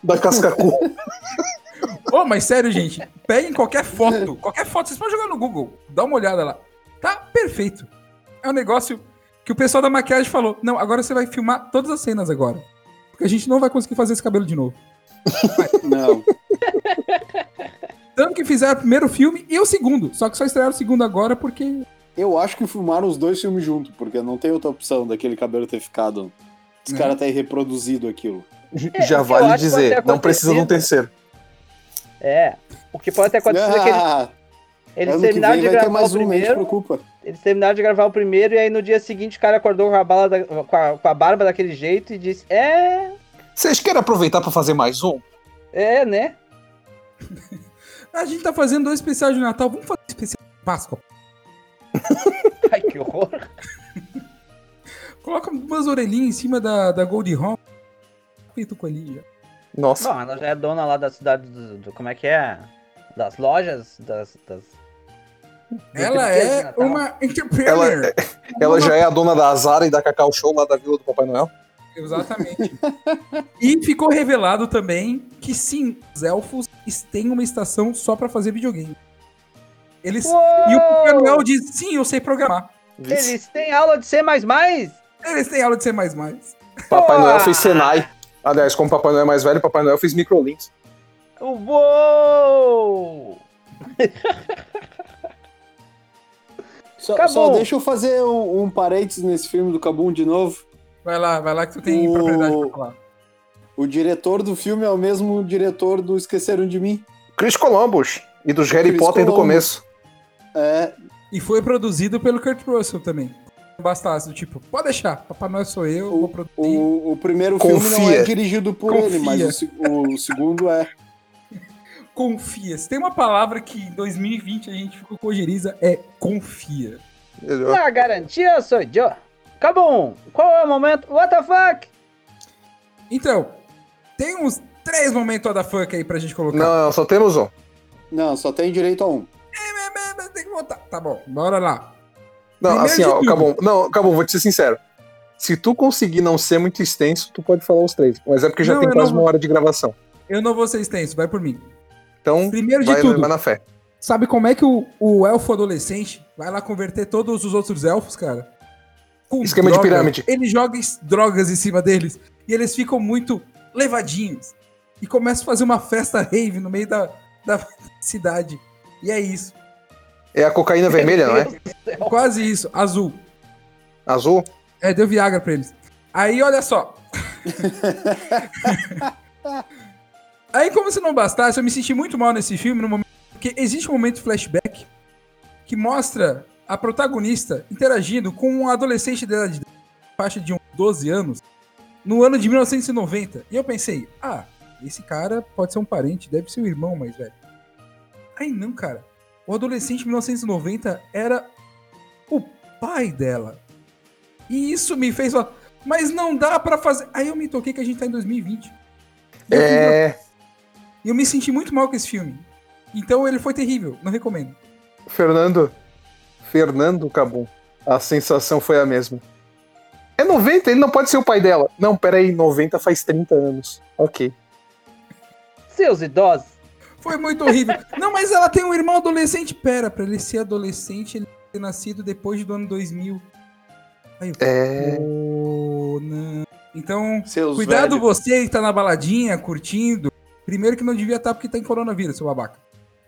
da cascacu. Ô, mas sério, gente, peguem qualquer foto, qualquer foto, vocês podem jogar no Google, dá uma olhada lá. Tá perfeito. É um negócio que o pessoal da maquiagem falou, não, agora você vai filmar todas as cenas agora. Porque a gente não vai conseguir fazer esse cabelo de novo. Não. Tanto que fizeram o primeiro filme e o segundo, só que só estrearam o segundo agora porque... Eu acho que filmaram os dois filmes juntos, porque não tem outra opção daquele cabelo ter ficado. Os Uhum. caras terem reproduzido aquilo. Já que eu vale dizer, não precisa de um terceiro. É. O que pode ter acontecido é que eles, Ah, eles ano que terminaram vem de vai ter gravar mais o um, primeiro. preocupa. Eles terminaram de gravar o primeiro e aí no dia seguinte o cara acordou com a, bala da- com a, com a barba daquele jeito e disse: É, Vocês querem aproveitar pra fazer mais um? é, né? A gente tá fazendo dois especiais de Natal, vamos fazer um especial de Páscoa. Ai, que horror. Coloca umas orelhinhas em cima da, da Gold Home. Feito com ali já. Nossa. Bom, ela já é dona lá da cidade do, do- como é que é? Das lojas, das... das... do Ela é Natal. uma Ela, entrepreneur. ela já é a dona da Zara e da Cacau Show lá da Vila do Papai Noel. Exatamente. e ficou revelado também que sim, os elfos têm uma estação só pra fazer videogame. Eles Uou! e o Papai Noel diz: "Sim, eu sei programar". Eles têm aula de C++? Eles têm aula de C++. Papai! Noel fez Senai. Aliás, como Papai Noel é mais velho, Papai Noel fez microlinks. Uou! Só, só deixa eu fazer um, um parênteses nesse filme do Cabum de novo. Vai lá, vai lá que tu tem O- propriedade pra falar. O diretor do filme é o mesmo diretor do Esqueceram de Mim. Chris Columbus. E dos Harry Chris Potter do Columbus. começo. É, E foi produzido pelo Kurt Russell também. Bastasse, do tipo, pode deixar, Papai Noel sou eu, vou produzir. o, o primeiro filme não Confia. é dirigido por Confia. ele, mas o, o segundo é. Confia. Se tem uma palavra que em 2020 a gente ficou com ojeriza, é confia. Na garantia sou eu. Acabou. Qual é o momento? What the fuck? Então, tem uns três momentos fuck aí pra gente colocar. Não, só temos um. Não, só tem direito a um. Tem que voltar. Tá bom, bora lá. Não, Primeiro assim, ó, tudo. acabou. Não, acabou, vou te ser sincero. Se tu conseguir não ser muito extenso, tu pode falar os três. Mas é porque já Não, tem quase não uma vou- hora de gravação. Eu não vou ser extenso, vai por mim. Então, Primeiro de vai, tudo, vai na fé. sabe como é que o, o elfo adolescente vai lá converter todos os outros elfos, cara? Com Esquema de pirâmide. Ele joga drogas em cima deles e eles ficam muito levadinhos. E começa a fazer uma festa rave no meio da, da cidade. E é isso. É a cocaína vermelha, não é? Quase isso. Azul. Azul? É, deu Viagra pra eles. Aí, olha só. Aí, como se não bastasse, eu me senti muito mal nesse filme, no momento, porque existe um momento flashback que mostra a protagonista interagindo com um adolescente de idade de faixa de uns 12 anos no ano de 1990. E eu pensei, ah, esse cara pode ser um parente, deve ser o irmão mais velho. Aí não, cara. O adolescente de 1990 era o pai dela. E isso me fez falar, mas não dá pra fazer. Aí eu me toquei que a gente tá em 2020. E eu, fui- É. e eu me senti muito mal com esse filme. Então ele foi terrível, não recomendo. Fernando. Fernando Cabum. A sensação foi a mesma. É 90, ele não pode ser o pai dela. Não, peraí, 90 faz 30 anos. Ok. Seus idosos. Foi muito horrível. não, mas ela tem um irmão adolescente. Pera, pra ele ser adolescente, ele ter nascido depois do ano 2000. Aí É. "Oh, não. Então, Seus cuidado velhos. você que tá na baladinha, curtindo. Primeiro que não devia estar porque tá em coronavírus, seu babaca.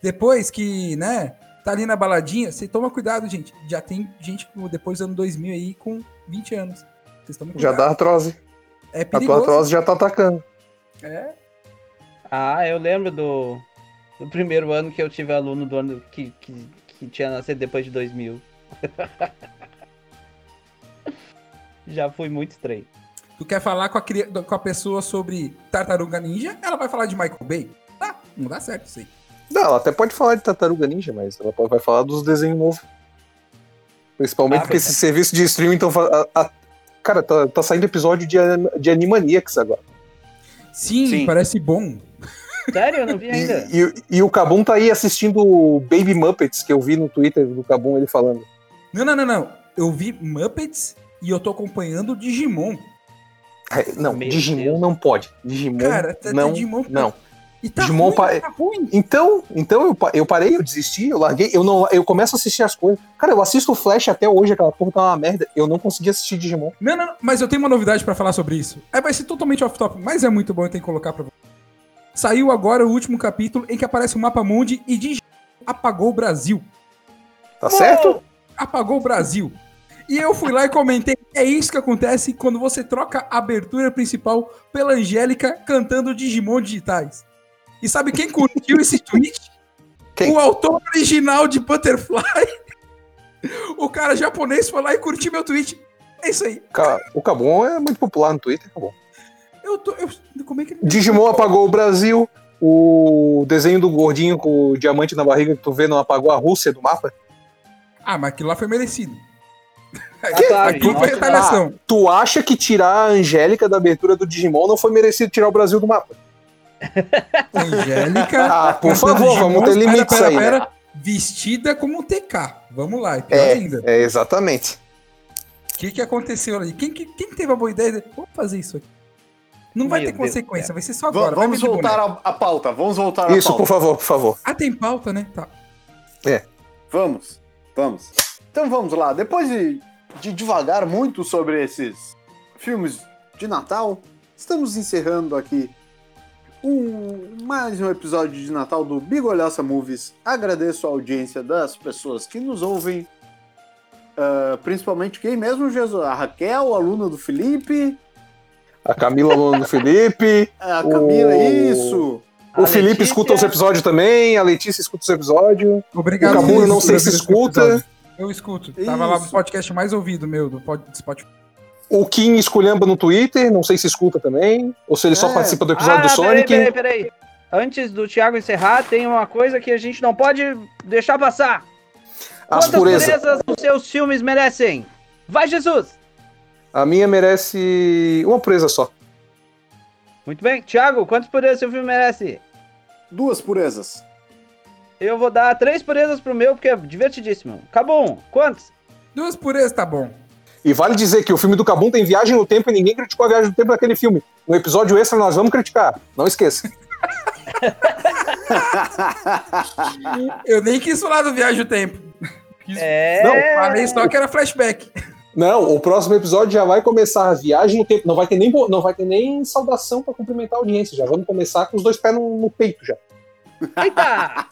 Depois que, né, tá ali na baladinha, você toma cuidado, gente. Já tem gente depois do ano 2000 aí com 20 anos. Vocês tomam Já cuidado. dá artrose. É A tua perigoso. artrose já tá atacando. É. Ah, eu lembro do, do primeiro ano que eu tive aluno do ano que, que, que tinha nascido depois de 2000. Já fui muito estranho. Tu quer falar com a, com a pessoa sobre Tartaruga Ninja, ela vai falar de Michael Bay. Tá, não dá certo isso aí. Não, ela até pode falar de Tartaruga Ninja, mas ela vai falar dos desenhos novos. Principalmente Ah, porque verdade. esse serviço de streaming estão. Cara, tá, tá saindo episódio de, de Animaniacs agora. Sim, Sim. parece bom. Sério, eu não vi ainda. E, e- e o Cabum tá aí assistindo o Baby Muppets, que eu vi no Twitter do Cabum ele falando. Não, não, não, não. Eu vi Muppets e eu tô acompanhando o Digimon. Ai, Não, Meu Digimon Deus. não pode. Digimon Cara, tá- não, Digimon- não. E tá Digimon ruim, pa- tá ruim. Então, então eu, eu parei, eu desisti, eu larguei, eu não, eu começo a assistir as coisas. Cara, eu assisto o Flash até hoje, aquela porra tá uma merda. Eu não consegui assistir Digimon. Não, não, não, mas eu tenho uma novidade pra falar sobre isso. Aí vai ser totalmente off-top, mas é muito bom, eu tenho que colocar pra você. Saiu agora o último capítulo em que aparece o mapa mundi e Digimon apagou o Brasil. Tá certo? apagou o Brasil. E eu fui lá e comentei. É isso que acontece quando você troca a abertura principal pela Angélica cantando Digimon digitais. E sabe quem curtiu esse tweet? Quem? O autor original de Butterfly. O cara japonês foi lá e curtiu meu tweet. É isso aí. O Cabum é muito popular no Twitter, Cabum. Eu tô. Eu, como é que. Digimon apagou o Brasil. O desenho do gordinho com o diamante na barriga que tu vê não apagou a Rússia do mapa. Ah, mas aquilo lá foi merecido. Ah, claro, Aqui foi nossa, retaliação. Tu acha que tirar a Angélica da abertura do Digimon não foi merecido tirar o Brasil do mapa? Angélica. Ah, por favor, Digimon. vamos ter Pera, limites pera, aí, né? pera. Vestida como um TK. Vamos lá, é pior É, ainda. é exatamente. O que, que aconteceu ali? Quem, que- quem teve a boa ideia? de- Vamos fazer isso aqui. Não vai Meu ter Deus consequência, vai ser só agora. vamos voltar à, pauta. Vamos voltar à Isso, por favor, por favor. Ah, tem pauta, né? Tá. Vamos, vamos. Então vamos lá. Depois de, de devagar muito sobre esses filmes de Natal, estamos encerrando aqui um, mais um episódio de Natal do Bigolhaça Movies. Agradeço a audiência das pessoas que nos ouvem. ah, principalmente quem mesmo, Jesus? A Raquel, aluna do Felipe, A Camila aluna do Felipe. a Camila, O- isso. O A Felipe Letícia- escuta os episódios também, a Letícia escuta os episódios. Obrigado. O eu não sei se escuta. Eu escuto. Tava lá no Isso. podcast mais ouvido meu, do do Spotify. O Kim esculhamba no Twitter, não sei se escuta também. Ou se ele só É. participa do episódio do ah, Sonic. Peraí, peraí, peraí. Antes do Thiago encerrar, tem uma coisa que a gente não pode deixar passar. As Quantas purezas. purezas os seus filmes merecem? Vai, Jesus! A minha merece uma pureza só. Muito bem. Thiago, quantas purezas seu filme merece? Duas purezas. Eu vou dar três purezas pro meu, porque é divertidíssimo. Acabou. Quantos? Duas purezas, tá bom. E vale dizer que o filme do Cabum tem viagem no tempo e ninguém criticou a viagem no tempo daquele filme. No episódio extra nós vamos criticar. Não esqueça. Eu nem quis falar do Viagem do Tempo. Quis- É. Não, Falei só que era flashback. Não, o próximo episódio já vai começar a viagem no tempo. Não vai ter nem, não vai ter nem saudação pra cumprimentar a audiência. Já vamos começar com os dois pés no, no peito já. Eita!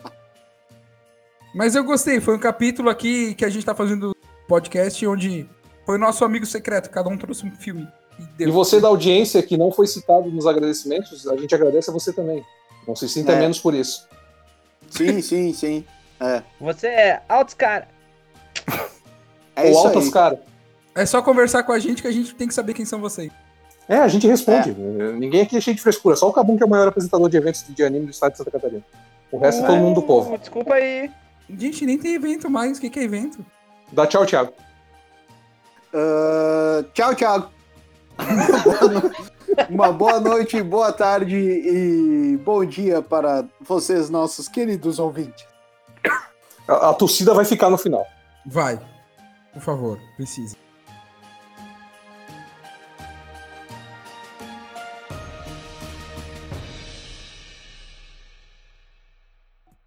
Mas eu gostei, foi um capítulo aqui que a gente tá fazendo podcast onde foi o nosso amigo secreto, cada um trouxe um filme. E. E você da audiência que não foi citado nos agradecimentos, a gente agradece a você também. Não se sinta É. menos por isso. Sim, sim, sim. É, Você é altos cara. é Ou isso altas aí. cara. É só conversar com a gente que a gente tem que saber quem são vocês. É, a gente responde. Ninguém aqui é cheio de frescura. Só o Cabum que é o maior apresentador de eventos de anime do estado de Santa Catarina. O resto é todo mundo do povo. Desculpa aí. Gente, nem tem evento mais. O que, que é evento? Dá tchau, Thiago. Ah, tchau, tchau. Uma boa noite, boa tarde e bom dia para vocês, nossos queridos ouvintes. A, a torcida vai ficar no final. Vai. Por favor, precisa.